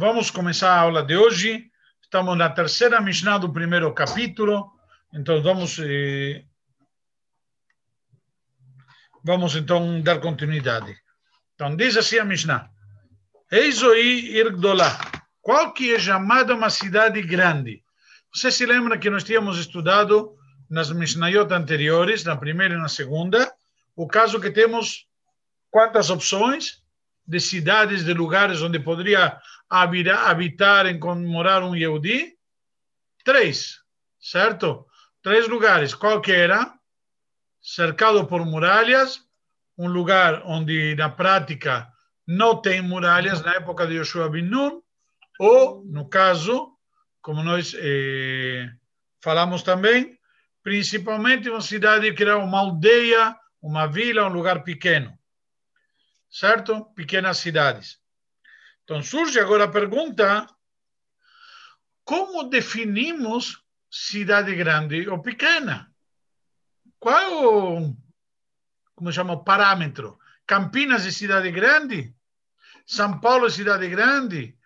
vamos começar a aula de hoje. Estamos na terceira Mishnah do primeiro capítulo. Então, vamos, eh, vamos então dar continuidade. Então, diz assim a Mishnah. Eizoi Irgdolá. Qual que é chamada uma cidade grande? Você se lembra que nós tínhamos estudado nas Mishnayot anteriores, na primeira e na segunda, o caso que temos quantas opções de cidades, de lugares onde poderia habitar, e morar um Yehudi? Três, certo? Três lugares. Qual que era? Cercado por muralhas, um lugar onde na prática não tem muralhas na época de Yoshua bin ou, no caso, como nós eh, falamos também, principalmente uma cidade que era uma aldeia, uma vila, um lugar pequeno. Certo? Pequenas cidades. Então surge agora a pergunta: como definimos cidade grande ou pequena? Qual é o, como chama, o parâmetro? Campinas é cidade grande? São Paulo é cidade grande?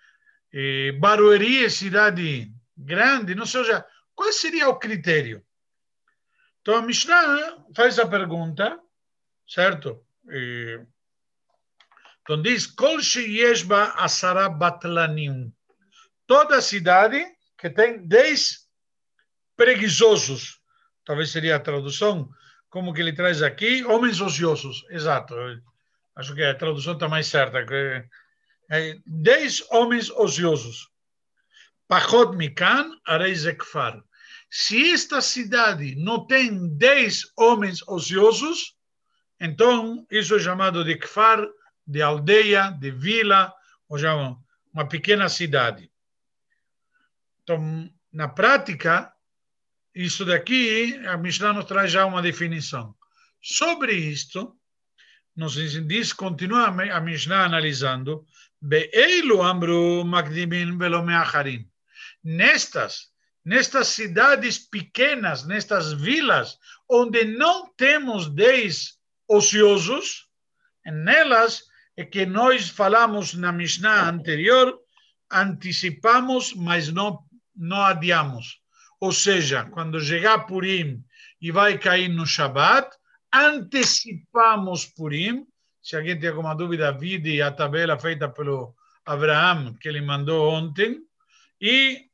Barueri é cidade grande? Não sei, seja, qual seria o critério? Então a Mishnah faz a pergunta, certo? Eh, então diz, Kol sheyeshba asara batlanim. Toda cidade que tem 10 preguiçosos, talvez seria a tradução, como que ele traz aqui, homens ociosos. Exato. Acho que a tradução está mais certa. É, 10 homens ociosos. Pachot mikan arei zekfar. Se esta cidade não tem 10 homens ociosos, então isso é chamado de kfar, de aldeia, de vila, ou já uma pequena cidade. Então, na prática, isso daqui, a Mishnah nos traz já uma definição. Sobre isto, nos diz, continua a Mishnah analisando, Be'eilu amru magdimin velomeacharin. Nestas, nestas cidades pequenas, nestas vilas, onde não temos dez ociosos, nelas é que nós falamos na Mishnah anterior, antecipamos, mas não, não adiamos. Ou seja, quando chegar Purim e vai cair no Shabat, antecipamos Purim. Se alguém tem alguma dúvida, vide a tabela feita pelo Abraham, que ele mandou ontem. E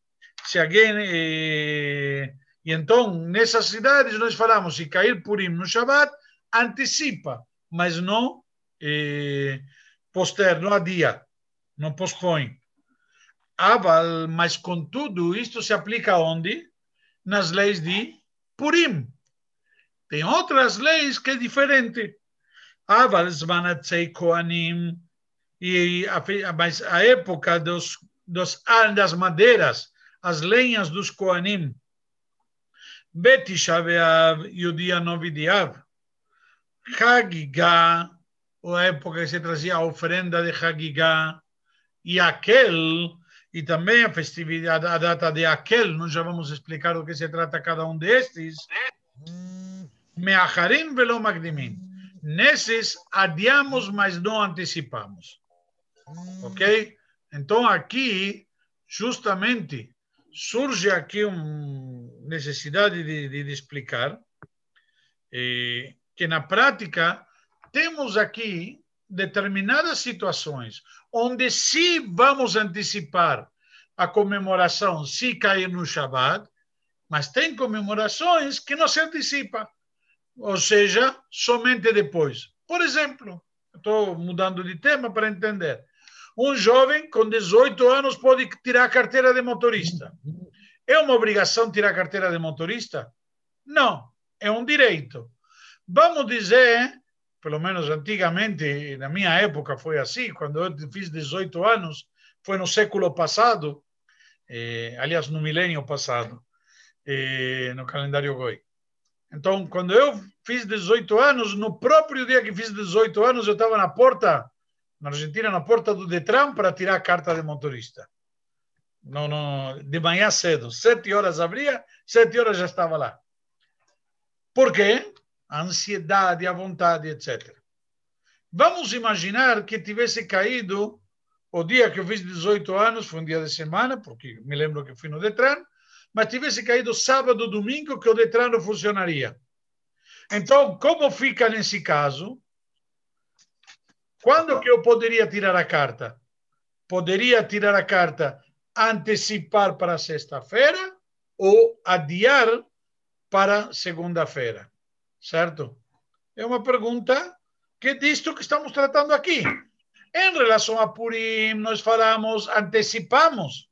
se alguém. Eh, e então, nessas cidades, nós falamos: se cair Purim no Shabat, antecipa, mas não eh, poster, não adia, não pospõe. Aval, mas contudo, isto se aplica onde? Nas leis de Purim. Tem outras leis que é diferente. Aval, Zvanatzei Koanim, e a, mas a época dos, dos, das madeiras, as lenhas dos Koanim, Betisha Beav e o dia 9 de Av, Hagigah, a época que se trazia a oferenda de Hagigah, e aquel, e também a festividade, a data de aquel, nós já vamos explicar o que se trata cada um destes, Meacharim velo magdimin. Nesses adiamos, mas não antecipamos. Ok? Então aqui, justamente, surge aqui uma necessidade de, de, de explicar eh, que na prática temos aqui determinadas situações onde se vamos antecipar a comemoração se cair no Shabat, mas tem comemorações que não se antecipa, ou seja, somente depois. Por exemplo, estou mudando de tema para entender. Um jovem com 18 anos pode tirar a carteira de motorista. É uma obrigação tirar a carteira de motorista? Não, é um direito. Vamos dizer pelo menos antigamente, na minha época foi assim, quando eu fiz 18 anos, foi no século passado, eh, aliás, no milênio passado, eh, no calendário Goi. Então, quando eu fiz 18 anos, no próprio dia que fiz 18 anos, eu estava na porta, na Argentina, na porta do Detran para tirar a carta de motorista. Não, não, de manhã cedo, sete horas abria, sete horas já estava lá. Por quê? A ansiedade, a vontade, etc. Vamos imaginar que tivesse caído o dia que eu fiz 18 anos foi um dia de semana, porque me lembro que fui no Detran, mas tivesse caído sábado, domingo, que o Detran não funcionaria. Então, como fica nesse caso? Quando que eu poderia tirar a carta? Poderia tirar a carta, antecipar para sexta-feira ou adiar para segunda-feira, certo? É uma pergunta que é disto que estamos tratando aqui. Em relação a Purim, nós falamos, antecipamos.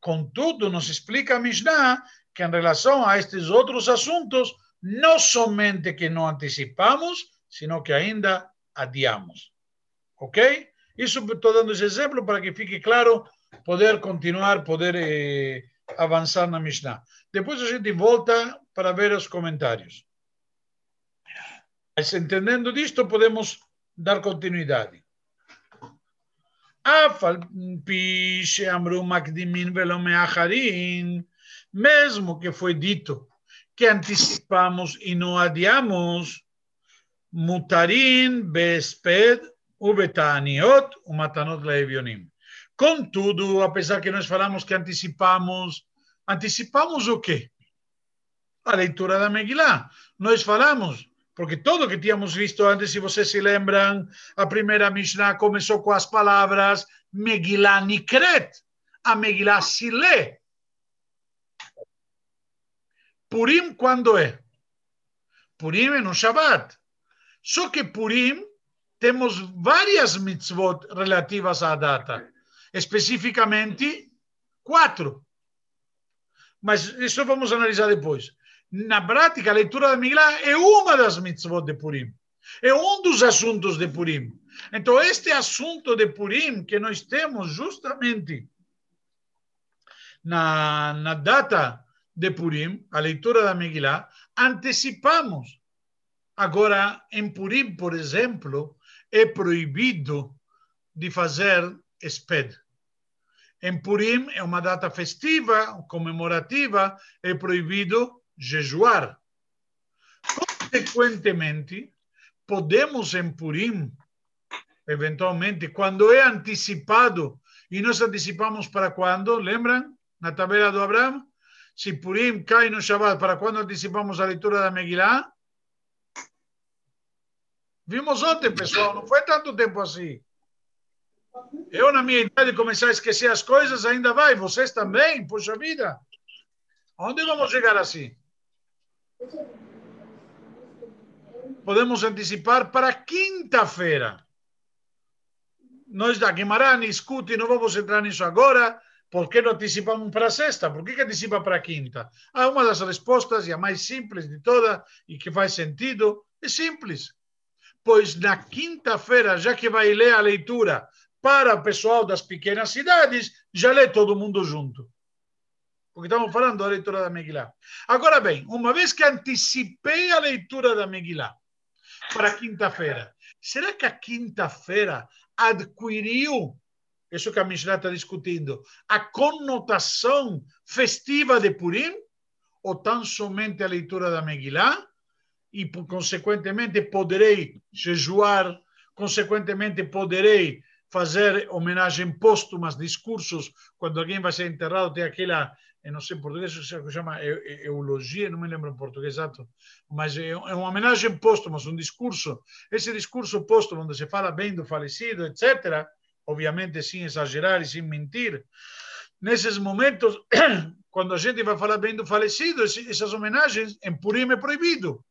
Contudo, nos explica a Mishnah que em relação a estes outros assuntos, não somente que não antecipamos, sino que ainda adiamos. Ok? Isso estou dando esse exemplo para que fique claro, poder continuar, poder eh, avançar na Mishnah. Depois a gente volta para ver os comentários. Mas entendendo disto, podemos dar continuidade. mesmo que foi dito que antecipamos e não adiamos, mutarin besped ubetaniot umatanot leivionim. Contudo, apesar que nós falamos que antecipamos, antecipamos o quê? A leitura da Megillah. Nós falamos, porque tudo que tínhamos visto antes, se vocês se lembram, a primeira Mishnah começou com as palavras Megillah Nikret, a Megillah se lê. Purim quando é? Purim é no Shabbat. Só que Purim temos várias mitzvot relativas à data especificamente quatro. Mas isso vamos analisar depois. Na prática, a leitura da Miglah é uma das mitzvot de Purim. É um dos assuntos de Purim. Então, este assunto de Purim que nós temos justamente na, na data de Purim, a leitura da Megillah, antecipamos. Agora, em Purim, por exemplo, é proibido de fazer esped. Em Purim é uma data festiva, comemorativa, é proibido jejuar. Consequentemente, podemos em Purim, eventualmente, quando é antecipado, e nós antecipamos para quando? Lembram? Na tabela do Abraão? Se Purim cai no Shabbat, para quando antecipamos a leitura da Megillah? Vimos ontem, pessoal, não foi tanto tempo assim. Eu, na minha idade, começar a esquecer as coisas, ainda vai. Vocês também? Puxa vida. Onde vamos chegar assim? Podemos antecipar para quinta-feira. Nós da Guimarães escute, não vamos entrar nisso agora. Por que não antecipamos para sexta? Por que, que antecipa para quinta? Ah, uma das respostas, e a mais simples de todas, e que faz sentido, é simples. Pois na quinta-feira, já que vai ler a leitura para o pessoal das pequenas cidades, já lê todo mundo junto. Porque estamos falando da leitura da Megillah. Agora bem, uma vez que antecipei a leitura da Megillah para quinta-feira, será que a quinta-feira adquiriu, isso que a Mishnah está discutindo, a conotação festiva de Purim? Ou tão somente a leitura da Megillah? E, consequentemente, poderei jejuar, consequentemente, poderei fazer homenagem póstumas, discursos, quando alguém vai ser enterrado, tem aquela, eu não sei em português, se chama eulogia, não me lembro em português exato, mas é uma homenagem póstuma, um discurso. Esse discurso póstumo, onde se fala bem do falecido, etc., obviamente sem exagerar e sem mentir, nesses momentos, quando a gente vai falar bem do falecido, essas homenagens, em Purim é proibido.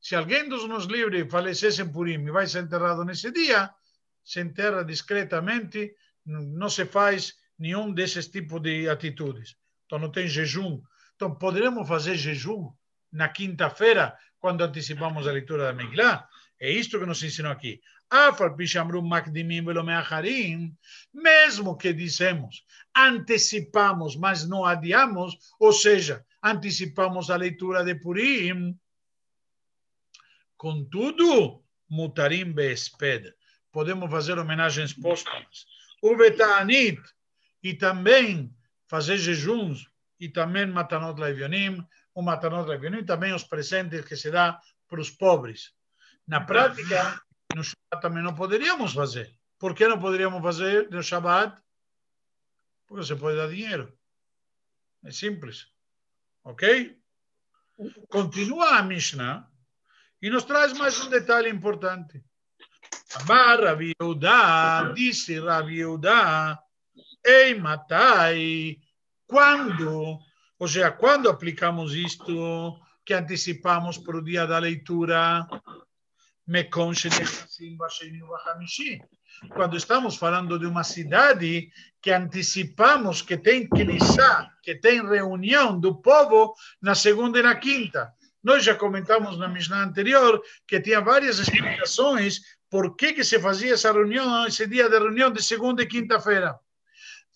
Se alguém dos nos livres falecesse em Purim e vai ser enterrado nesse dia, se enterra discretamente, não se faz nenhum desses tipos de atitudes. Então não tem jejum. Então poderemos fazer jejum na quinta-feira, quando antecipamos a leitura da Megillah? É isto que nos ensinou aqui. Mesmo que dizemos, antecipamos, mas não adiamos, ou seja, antecipamos a leitura de Purim. Contudo, mutarim besped podemos fazer homenagens póstumas. O Betanit, e também fazer jejuns, e também Matanot Levionim, o Matanot Levionim, também os presentes que se dá para os pobres. Na prática, no Shabbat também não poderíamos fazer. Por que não poderíamos fazer no Shabbat? Porque você pode dar dinheiro. É simples. Ok? Continua a Mishnah e nos traz mais um detalhe importante. Amar Rabi Yehuda, disse Rabi Yehuda, Ei Matai, quando, ou seja, quando aplicamos isto que antecipamos para o dia da leitura, quando estamos falando de uma cidade que antecipamos que tem Knesset, que tem reunião do povo na segunda e na quinta. Nós já comentamos na Mishnah anterior que tinha várias explicações por que, que se fazia essa reunião, esse dia de reunião de segunda e quinta-feira.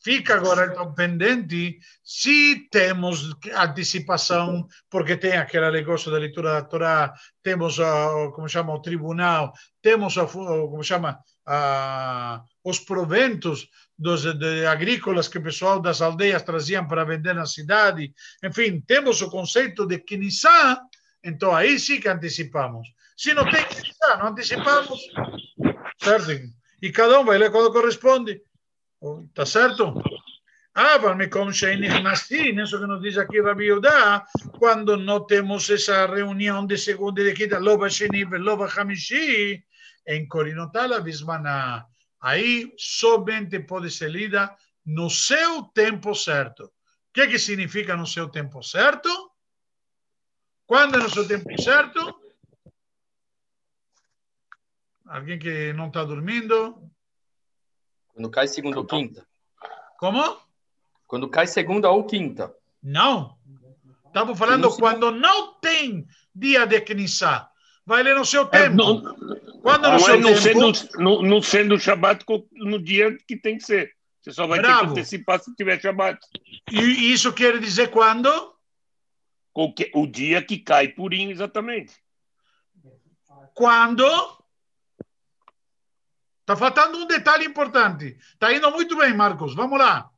Fica agora então pendente se temos antecipação, porque tem aquele negócio da leitura da Torá, temos, uh, como chama, o tribunal, temos, uh, como chama, uh, os proventos dos de, agrícolas que o pessoal das aldeias traziam para vender na cidade. Enfim, temos o conceito de Kinissá, então aí sim que antecipamos. Se não tem não antecipamos, certo? E cada um vai ler quando corresponde. Tá certo? Ah, me Nihnasti, isso que nos diz aqui Rabi Yudá, quando não temos essa reunião de segunda e de quinta, Loba Sheni, Loba Hamishi, em Corinotala Bismana, aí somente pode ser lida no seu tempo certo. O que, que significa no seu tempo certo? Quando é no seu tempo certo? Alguém que não está dormindo? Quando cai segunda ou quinta. Como? Quando cai segunda ou quinta. Não. Estamos falando sim, quando não tem dia de Knissá. Vai ler no seu é, tempo. É, não, quando no não seu é não tempo... Sendo, no, não sendo Shabbat no dia que tem que ser. Você só vai Bravo. ter que antecipar se tiver Shabbat. E isso quer dizer quando? O, que, o dia que cai purinho, exatamente. Quando? Está faltando um detalhe importante. Está indo muito bem, Marcos. Vamos lá.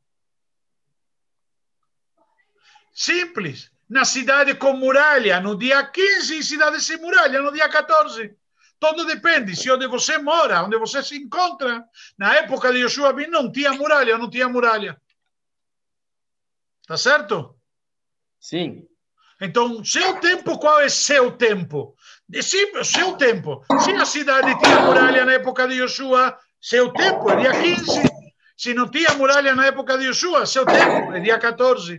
Simples. Na cidade com muralha, no dia 15, e cidade sem muralha, no dia 14. Tudo depende se onde você mora, onde você se encontra. Na época de Yoshua Bin não tinha muralha, não tinha muralha. Tá certo? Sim. Então, seu tempo, qual é seu tempo? Sim, seu tempo. Se a cidade tinha muralha na época de Yoshua, seu tempo é dia 15. Se não tinha muralha na época de Yoshua, seu tempo é dia 14.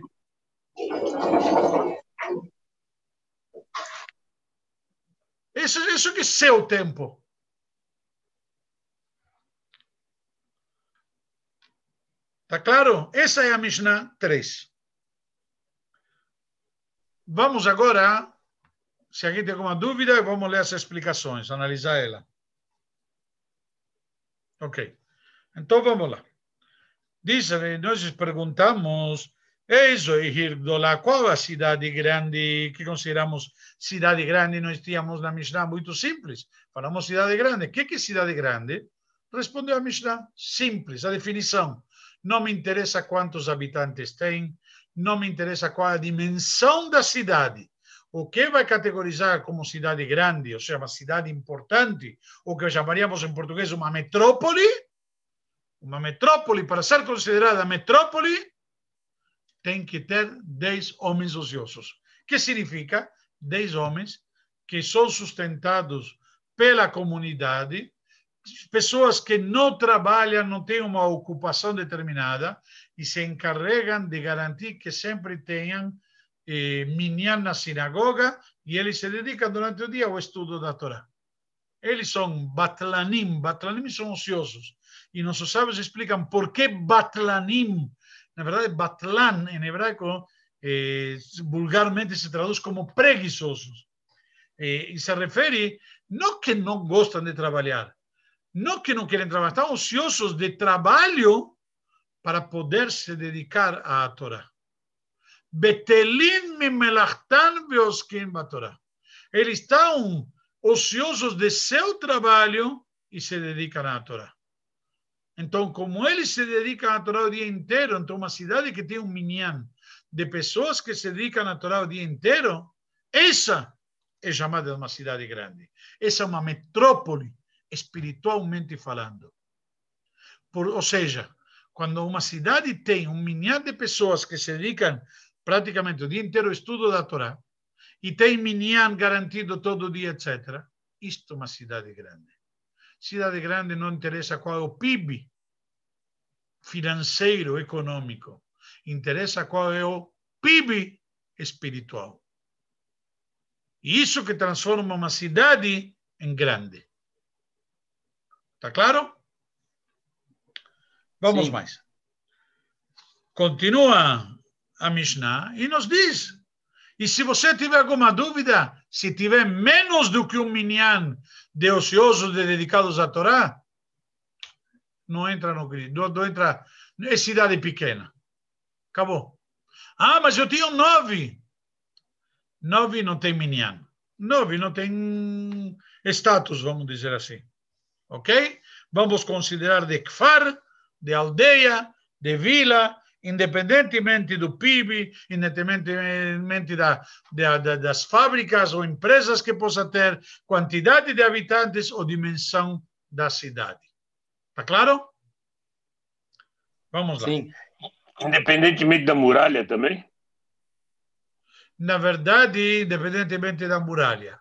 Isso, isso que é seu tempo. Tá claro? Essa é a Mishnah 3. Vamos agora se alguém tem alguma dúvida, vamos ler as explicações, analisar ela. Ok. Então vamos lá. Diz, nós perguntamos, qual a cidade grande que consideramos cidade grande? Nós tínhamos na Mishnah muito simples. Falamos cidade grande. O que é cidade grande? Respondeu a Mishnah, simples, a definição. Não me interessa quantos habitantes tem, não me interessa qual a dimensão da cidade o que vai categorizar como cidade grande, ou seja, uma cidade importante, o que chamaríamos em português uma metrópole, uma metrópole, para ser considerada metrópole, tem que ter 10 homens ociosos. que significa? 10 homens que são sustentados pela comunidade, pessoas que não trabalham, não têm uma ocupação determinada e se encarregam de garantir que sempre tenham eh, sinagoga e eles se dedicam durante o dia ao estudo da Torá. Eles são batlanim, batlanim são ociosos. E nossos sábios explicam por que batlanim. Na verdade, batlan em hebraico eh, vulgarmente se traduz como preguiçosos. Eh, e se refere não que não gostam de trabalhar, não que não querem trabalhar, estão ociosos de trabalho para poder se dedicar à Torá. Betelin mimelachtan veoskin batorá. Eles estão ociosos de seu trabalho e se dedicam à Torá. Então, como eles se dedicam à Torá o dia inteiro, então uma cidade que tem um minyan de pessoas que se dedicam à Torá o dia inteiro, essa é chamada de uma cidade grande. Essa é uma metrópole, espiritualmente falando. Por, ou seja, quando uma cidade tem um milhão de pessoas que se dedicam praticamente o dia inteiro estudo da Torá, e tem minyan garantido todo dia, etc., isto é uma cidade grande. Cidade grande não interessa qual é o PIB financeiro, econômico. Interessa qual é o PIB espiritual. E isso que transforma uma cidade em grande. Está claro? Vamos Sim. mais. Continua a Mishnah e nos diz. E se você tiver alguma dúvida, se tiver menos do que um minyan de ociosos de dedicados à Torá, não entra no não, não entra, é cidade pequena. Acabou. Ah, mas eu tinha nove. Nove não tem minyan. Nove não tem status, vamos dizer assim. Ok? Vamos considerar de kfar, de aldeia, de vila, independentemente do PIB, independentemente da, da, da, das fábricas ou empresas que possa ter, quantidade de habitantes ou dimensão da cidade. Está claro? Vamos lá. Sim. Independentemente da muralha também? Na verdade, independentemente da muralha.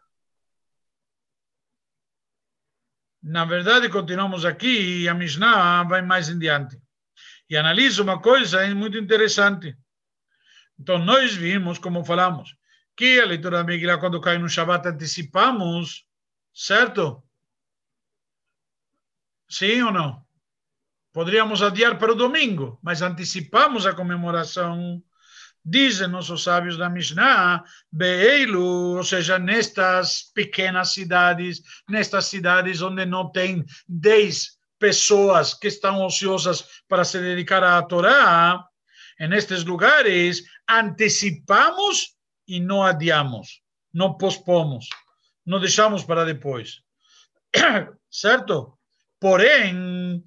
Na verdade, continuamos aqui e a Mishnah vai mais em diante e analisa uma coisa muito interessante. Então, nós vimos, como falamos, que a leitura da Megillah, quando cai no Shabbat, antecipamos, certo? Sim ou não? Poderíamos adiar para o domingo, mas antecipamos a comemoração. Dizem nossos sábios da Mishnah, Beeilu, ou seja, nestas pequenas cidades, nestas cidades onde não tem 10 pessoas que estão ociosas para se dedicar à Torá, nestes lugares, antecipamos e não adiamos, não pospomos, não deixamos para depois. certo? Porém,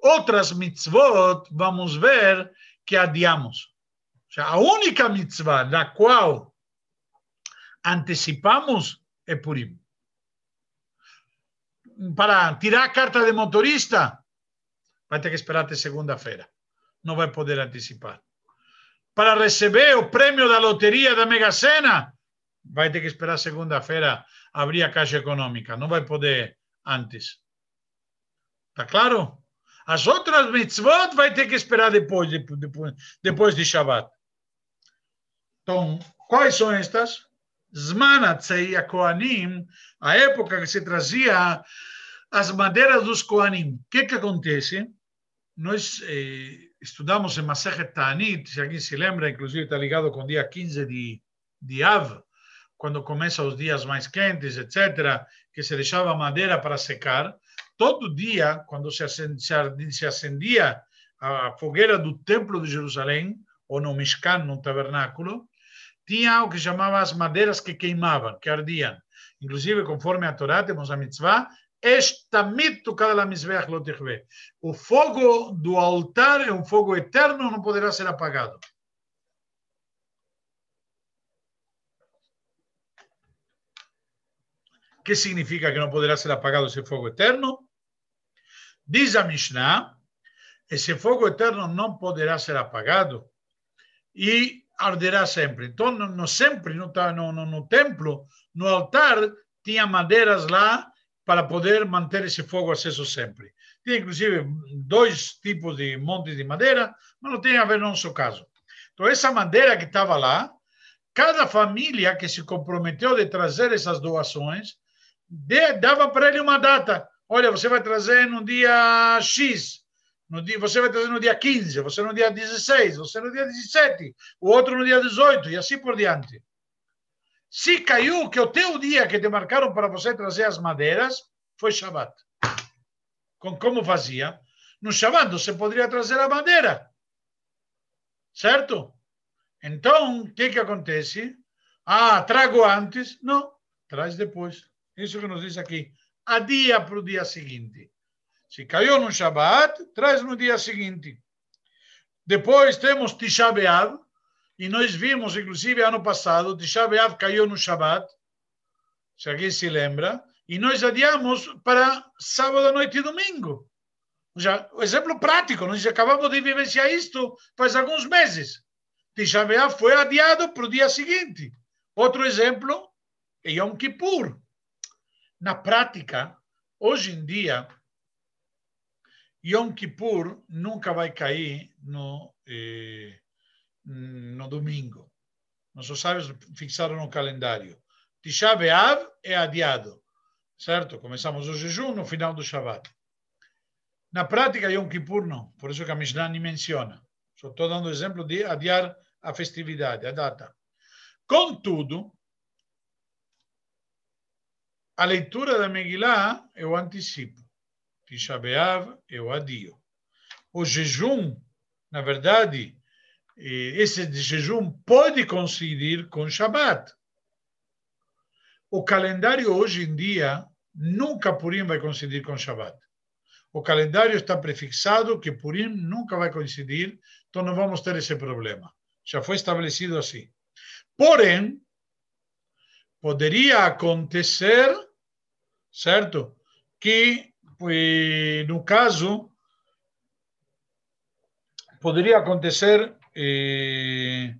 outras mitzvot, vamos ver que adiamos. a única mitzvah da qual antecipamos é Purim para tirar a carta de motorista, vai ter que esperar até segunda-feira. Não vai poder antecipar. Para receber o prêmio da loteria da Mega Sena, vai ter que esperar segunda-feira abrir a caixa econômica. Não vai poder antes. Tá claro? As outras mitzvot vai ter que esperar depois, depois, depois de Shabbat. Então, quais são estas? Zmanatzei Koanim, a época que se trazia as madeiras dos Koanim. O que, que acontece? Nós eh, estudamos em Masechet Ta'anit, se alguém se lembra, inclusive está ligado com o dia 15 de, de Av, quando começam os dias mais quentes, etc., que se deixava madeira para secar. Todo dia, quando se acendia, se acendia a fogueira do Templo de Jerusalém, ou no Mishkan, no tabernáculo, tinha o que chamava as madeiras que queimavam, que ardiam. Inclusive, conforme a Torá, temos a mitzvah. O fogo do altar é um fogo eterno, não poderá ser apagado. O que significa que não poderá ser apagado esse fogo eterno? Diz a Mishnah, esse fogo eterno não poderá ser apagado e arderá sempre. Então, no, sempre, no, no, no templo, no altar, tinha madeiras lá para poder manter esse fogo aceso sempre. Tinha, inclusive, dois tipos de montes de madeira, mas não tem a ver no nosso caso. Então, essa madeira que estava lá, cada família que se comprometeu de trazer essas doações, de, dava para ele uma data. Olha, você vai trazer no dia X, no dia, você vai trazer no dia 15, você no dia 16, você no dia 17, o outro no dia 18 e assim por diante. Se caiu que o teu dia que te marcaram para você trazer as madeiras foi Shabbat. Com como fazia? No Shabbat você poderia trazer a madeira. Certo? Então, o que, que acontece? Ah, trago antes? Não, traz depois. Isso que nos diz aqui. Adia para o dia seguinte. Se caiu no Shabbat, traz no dia seguinte. Depois temos Tisha B'Av, e nós vimos, inclusive, ano passado, Tisha B'Av caiu no Shabbat, se alguém se lembra, e nós adiamos para sábado à noite e domingo. Já, exemplo prático, nós acabamos de vivenciar isto faz alguns meses. Tisha B'Av foi adiado para o dia seguinte. Outro exemplo é Yom Kippur. Na prática, hoje em dia, Yom Kippur nunca vai cair no, eh, no domingo. Nossos sábios fixaram no calendário. Tisha B'Av é adiado, certo? Começamos o jejum no final do Shabbat. Na prática, Yom Kippur não. Por isso que a Mishnah nem menciona. Só estou dando exemplo de adiar a festividade, a data. Contudo, a leitura da Megillah eu antecipo. Tisha B'Av eu adio. O jejum, na verdade, esse jejum pode coincidir com Shabbat. O calendário hoje em dia nunca Purim vai coincidir com Shabbat. O calendário está prefixado que Purim nunca vai coincidir, então não vamos ter esse problema. Já foi estabelecido assim. Porém, poderia acontecer, certo? Que, no caso, poderia acontecer eh,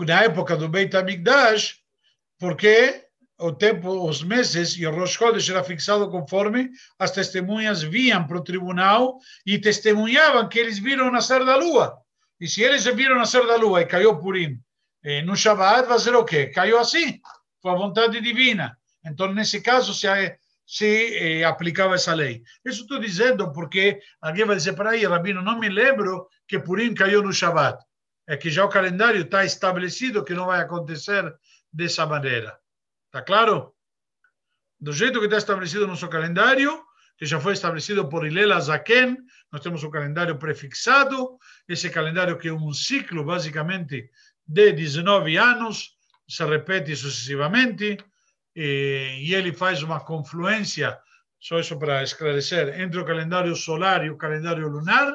na época do Beit HaMikdash, porque o tempo, os meses e o Rosh Chodesh era fixado conforme as testemunhas vinham para o tribunal e testemunhavam que eles viram nascer da lua. E se eles viram nascer da lua e caiu Purim eh, no Shabbat, vai ser o quê? Caiu assim. Foi a vontade divina. Então, nesse caso, se, se eh, aplicava essa lei. Isso estou dizendo porque alguém vai dizer, para aí, Rabino, não me lembro que Purim caiu no Shabbat. É que já o calendário está estabelecido que não vai acontecer dessa maneira. Está claro? Do jeito que está estabelecido no nosso calendário, que já foi estabelecido por Ilela Zaken, nós temos um calendário prefixado, esse calendário que é um ciclo, basicamente, de 19 anos, se repete sucessivamente, e ele faz uma confluência, só isso para esclarecer, entre o calendário solar e o calendário lunar,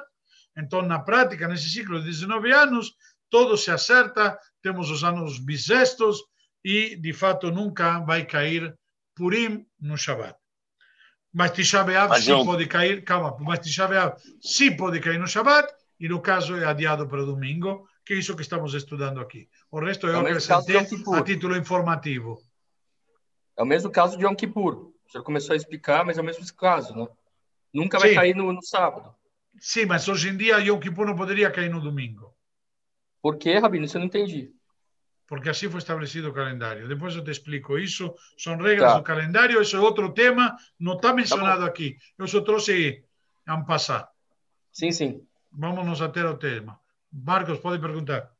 então, na prática, nesse ciclo de 19 anos, todo se acerta, temos os anos bissextos e, de fato, nunca vai cair Purim no Shabbat. Mas Tisha B'Av eu... pode cair, calma, mas Tisha B'Av sim pode cair no Shabbat e, no caso, é adiado para domingo, que é isso que estamos estudando aqui. O resto é acrescentei a título informativo. É o mesmo caso de Yom Kippur. O senhor começou a explicar, mas é o mesmo caso, né? Nunca vai sim. cair no, no sábado. Sim, mas hoje em dia Yom Kippur não poderia cair no domingo. Por quê, Rabino? Isso eu não entendi. Porque assim foi estabelecido o calendário. Depois eu te explico isso. São regras tá. do calendário. Isso é outro tema. Não está mencionado tá aqui. Eu só trouxe a passar. Sim, sim. Vamos nos ater ao tema. Marcos, pode perguntar.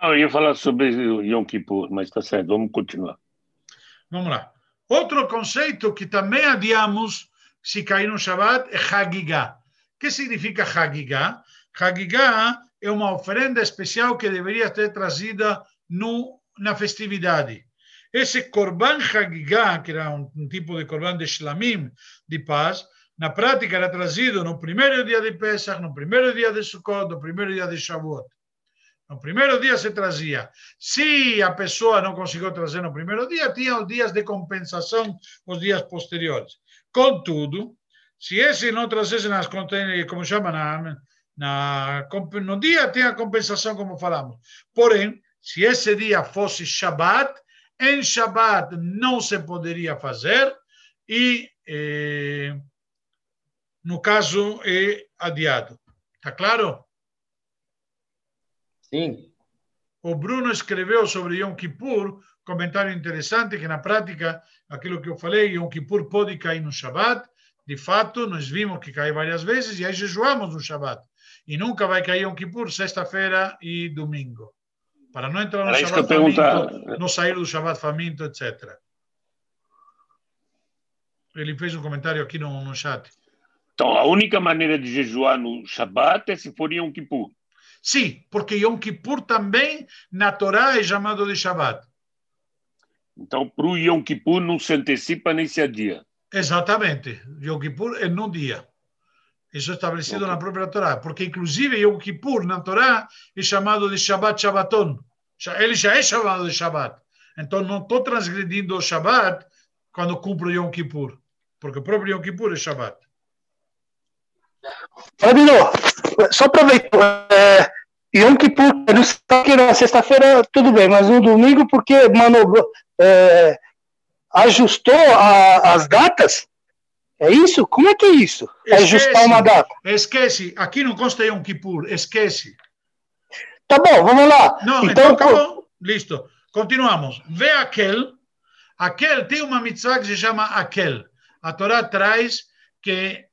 Não, eu ia falar sobre Yom Kippur, mas está certo. Vamos continuar. Vamos lá. Outro conceito que também adiamos se cair no Shabbat é Hagigah. O que significa Hagigah? Hagigah é uma oferenda especial que deveria ser trazida no, na festividade. Esse Korban Hagigah, que era um, um tipo de Korban de Shlamim, de paz, na prática era trazido no primeiro dia de Pesach, no primeiro dia de Sukkot, no primeiro dia de Shavuot. No primeiro dia se trazia. Se a pessoa não conseguiu trazer no primeiro dia, tinha os dias de compensação, os dias posteriores. Contudo, se esse não trazesse nas como chama na, na, no dia, tem a compensação, como falamos. Porém, se esse dia fosse Shabat, em Shabat não se poderia fazer e, eh, no caso, é adiado. Está claro? Sim. O Bruno escreveu sobre Yom Kippur, comentário interessante, que na prática, aquilo que eu falei, Yom Kippur pode cair no Shabat. De fato, nós vimos que cai várias vezes e aí jejuamos no Shabat. E nunca vai cair Yom Kippur sexta-feira e domingo. Para não entrar no Era Shabat faminto, não sair do Shabat faminto, etc. Ele fez um comentário aqui no, no chat. Então, a única maneira de jejuar no Shabat é se for Yom Kippur. Sim, porque Yom Kippur também na Torá é chamado de Shabbat. Então, para o Yom Kippur não se antecipa nem se adia. Exatamente. Yom Kippur é no dia. Isso é estabelecido okay. na própria Torá. Porque, inclusive, Yom Kippur na Torá é chamado de Shabbat Shabbaton. Ele já é chamado de Shabbat. Então, não estou transgredindo o Shabbat quando cumpro Yom Kippur. Porque o próprio Yom Kippur é Shabbat. Fabio, só aproveito. É, Yom Kippur, não sei que na sexta-feira tudo bem, mas no domingo, porque, mano, é, ajustou a, as datas? É isso? Como é que é isso? Esquece, Ajustar uma data. Esquece. Aqui não consta Yom Kippur. Esquece. Tá bom, vamos lá. Não, então, então. Listo. Continuamos. Vê aquel. Aquel tem uma mitzvah que se chama aquel. A Torá traz que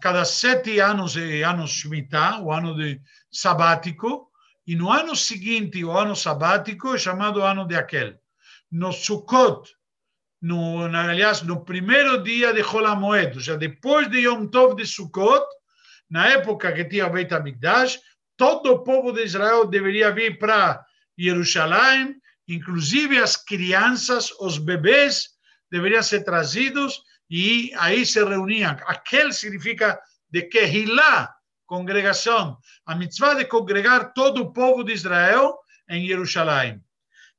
cada sete anos é ano Shemitah, o ano de sabático, e no ano seguinte, o ano sabático, é chamado ano de aquel. No Sukkot, no, aliás, no primeiro dia de Holamoed, ou seja, depois de Yom Tov de Sukkot, na época que tinha Beit HaMikdash, todo o povo de Israel deveria vir para Jerusalém, inclusive as crianças, os bebês, deveriam ser trazidos e aí se reuniam. Aquel significa de Kehillah, congregação. A mitzvah de congregar todo o povo de Israel em Jerusalém.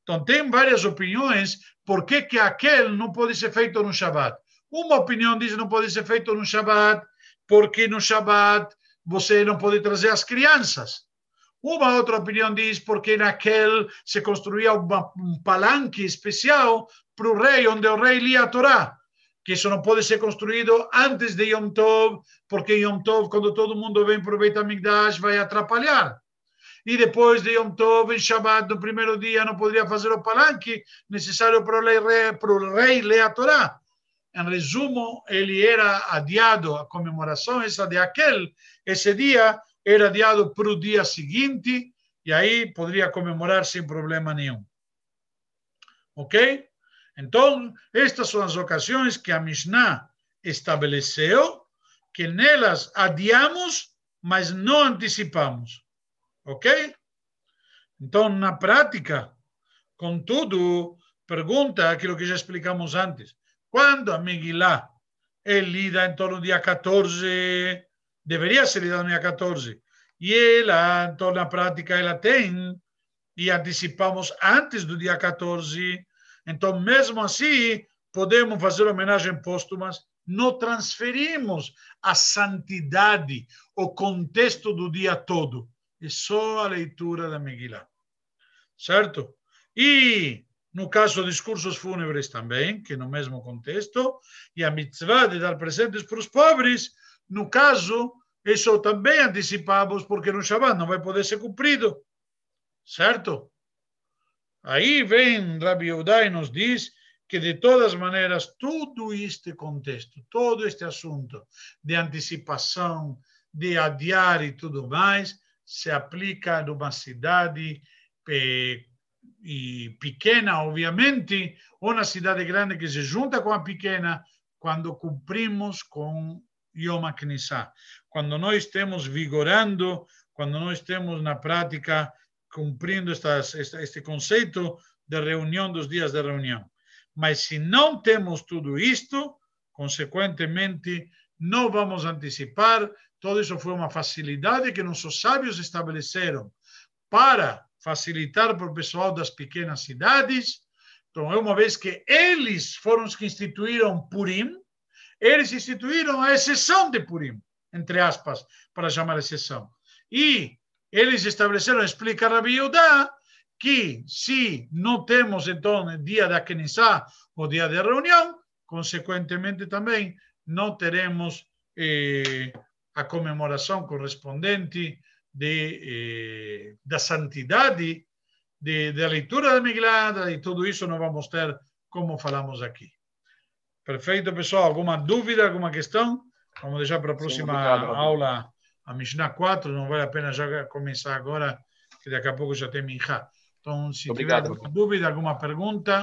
Então, tem várias opiniões por que, que aquele não pode ser feito no Shabat. Uma opinião diz que não pode ser feito no Shabat, porque no Shabat você não pode trazer as crianças. Uma outra opinião diz porque naquele se construía um palanque especial para o rei, onde o rei lia a Torá. Que isso não pode ser construído antes de Yom Tov, porque Yom Tov, quando todo mundo vem para o Beit HaMikdash, vai atrapalhar. E depois de Yom Tov, em Shabbat, no primeiro dia, não poderia fazer o palanque necessário para o rei, para o rei ler a Torá. Em resumo, ele era adiado, a comemoração essa de aquele, esse dia era adiado para o dia seguinte, e aí poderia comemorar sem problema nenhum. Ok? Então, estas são as ocasiões que a Mishnah estabeleceu, que nelas adiamos, mas não antecipamos. Ok? Então, na prática, contudo, pergunta aquilo que já explicamos antes. Quando a Megillah é lida em torno do dia 14, deveria ser lida no dia 14, e ela, então, na prática, ela tem, e antecipamos antes do dia 14, então, mesmo assim, podemos fazer homenagem póstumas, não transferimos a santidade, o contexto do dia todo. É só a leitura da Megillah. Certo? E, no caso, discursos fúnebres também, que no mesmo contexto, e a mitzvah de dar presentes para os pobres, no caso, isso também antecipamos, porque no Shabbat não vai poder ser cumprido. Certo? Aí vem Rabi Yudá e nos diz que, de todas maneiras, todo este contexto, todo este assunto de antecipação, de adiar e tudo mais, se aplica numa cidade eh, e pequena, obviamente, ou na cidade grande que se junta com a pequena, quando cumprimos com Yom HaKnissah. Quando nós estamos vigorando, quando nós estamos na prática cumprindo estas, este conceito de reunião dos dias de reunião. Mas se não temos tudo isto, consequentemente, não vamos antecipar, todo isso foi uma facilidade que nossos sábios estabeleceram para facilitar para o pessoal das pequenas cidades. Então, é uma vez que eles foram os que instituíram Purim, eles instituíram a exceção de Purim, entre aspas, para chamar exceção. E eles estabeleceram, explica Rabi Yudá, que se não temos, então, dia da Kenissá, o dia de reunião, consequentemente também não teremos eh, a comemoração correspondente de, eh, da santidade, de, da leitura da Miglada e tudo isso não vamos ter como falamos aqui. Perfeito, pessoal? Alguma dúvida, alguma questão? Vamos deixar para a próxima Sim, obrigado, aula a Mishnah 4, não vale a pena já começar agora, que daqui a pouco já tem Minha. Então, se obrigado. tiver alguma dúvida, alguma pergunta,